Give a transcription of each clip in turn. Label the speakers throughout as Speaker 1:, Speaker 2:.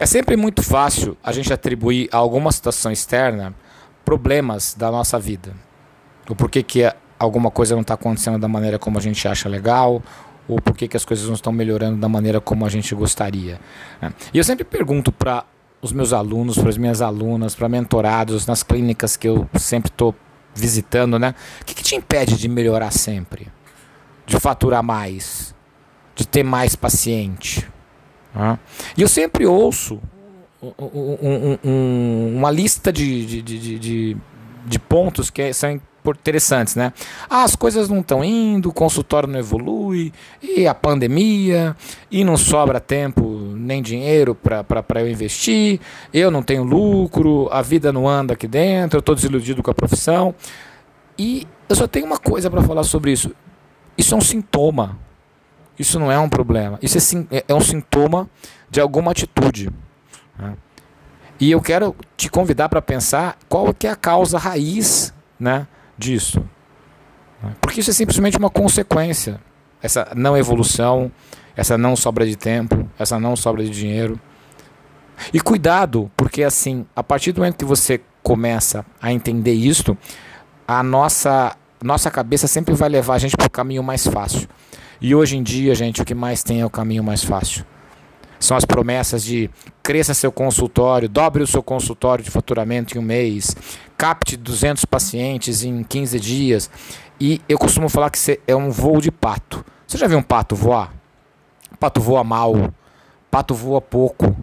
Speaker 1: É sempre muito fácil a gente atribuir a alguma situação externa problemas da nossa vida. O porquê que alguma coisa não está acontecendo da maneira como a gente acha legal, ou porquê que as coisas não estão melhorando da maneira como a gente gostaria. Né? E eu sempre pergunto para os meus alunos, para as minhas alunas, para mentorados, nas clínicas que eu sempre estou visitando, né? O que, que te impede de melhorar sempre? De faturar mais? De ter mais paciente? E eu sempre ouço um, um, uma lista de, de, de, de, de pontos que são interessantes, né? Ah, as coisas não estão indo, o consultório não evolui, e a pandemia, e não sobra tempo nem dinheiro para eu investir, eu não tenho lucro, a vida não anda aqui dentro, eu estou desiludido com a profissão. E eu só tenho uma coisa para falar sobre isso. Isso é um sintoma. Isso não é um problema. Isso é, é um sintoma de alguma atitude. Né? E eu quero te convidar para pensar qual que é a causa raiz né, disso. Porque isso é simplesmente uma consequência. Essa não evolução, essa não sobra de tempo, essa não sobra de dinheiro. E cuidado, porque assim, a partir do momento que você começa a entender isto, a nossa nossa cabeça sempre vai levar a gente para o caminho mais fácil. E hoje em dia, gente, o que mais tem é o caminho mais fácil. São as promessas de cresça seu consultório, dobre o seu consultório de faturamento em um mês, capte 200 pacientes em 15 dias. E eu costumo falar que é um voo de pato. Você já viu um pato voar? Pato voa mal, pato voa pouco.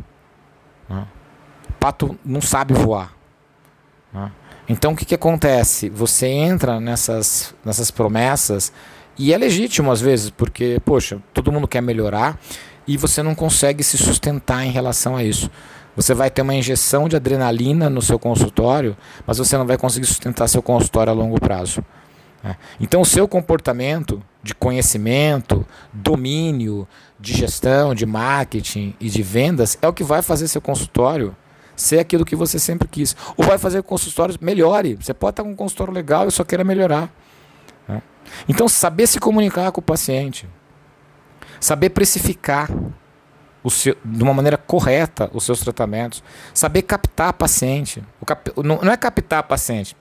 Speaker 1: Pato não sabe voar. Então o que, que acontece? Você entra nessas, nessas promessas e é legítimo às vezes, porque, poxa, todo mundo quer melhorar e você não consegue se sustentar em relação a isso. Você vai ter uma injeção de adrenalina no seu consultório, mas você não vai conseguir sustentar seu consultório a longo prazo. Né? Então, o seu comportamento de conhecimento, domínio, de gestão, de marketing e de vendas é o que vai fazer seu consultório ser aquilo que você sempre quis. Ou vai fazer que o consultório melhore. Você pode estar com um consultório legal e só queira melhorar. Né? Então, saber se comunicar com o paciente. Saber precificar seu, de uma maneira correta os seus tratamentos. Saber captar paciente. Cap, não, não é captar paciente,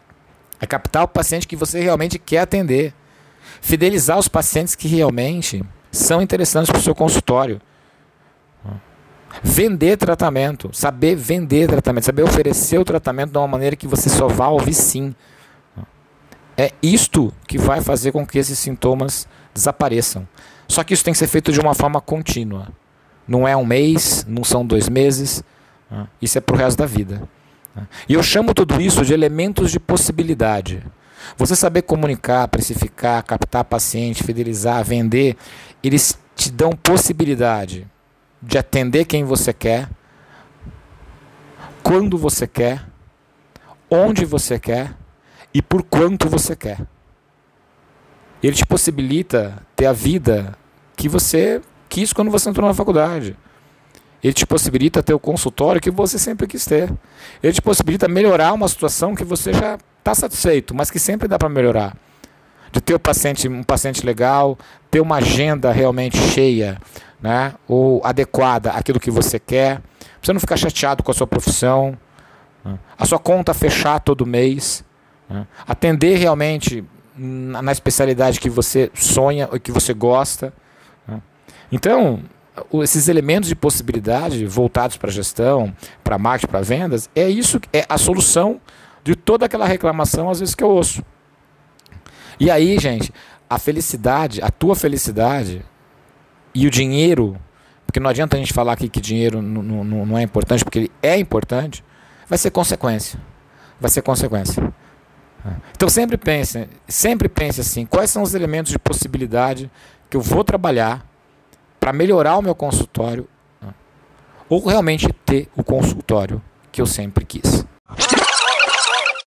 Speaker 1: é captar o paciente que você realmente quer atender. Fidelizar os pacientes que realmente são interessantes para o seu consultório. Vender tratamento, saber vender tratamento, saber oferecer o tratamento de uma maneira que você só ouvir sim. É isto que vai fazer com que esses sintomas desapareçam. Só que isso tem que ser feito de uma forma contínua. Não é um mês, não são dois meses. Né? Isso é para o resto da vida. Né? E eu chamo tudo isso de elementos de possibilidade. Você saber comunicar, precificar, captar paciente, fidelizar, vender, eles te dão possibilidade de atender quem você quer, quando você quer, onde você quer e por quanto você quer. Ele te possibilita ter a vida que você quis quando você entrou na faculdade. Ele te possibilita ter o consultório que você sempre quis ter. Ele te possibilita melhorar uma situação que você já está satisfeito, mas que sempre dá para melhorar. De ter o paciente, um paciente legal, ter uma agenda realmente cheia, né? ou adequada àquilo que você quer. Você não ficar chateado com a sua profissão. Né? A sua conta fechar todo mês. Né? Atender realmente na especialidade que você sonha ou que você gosta. Né? Então, esses elementos de possibilidade voltados para gestão, para marketing, para vendas, é isso, é a solução de toda aquela reclamação às vezes que eu ouço. E aí, gente, a felicidade, a tua felicidade e o dinheiro, porque não adianta a gente falar aqui que dinheiro não, não, não é importante, porque ele é importante, vai ser consequência. Vai ser consequência. Então sempre pense, sempre pense assim, quais são os elementos de possibilidade que eu vou trabalhar para melhorar o meu consultório ou realmente ter o consultório que eu sempre quis.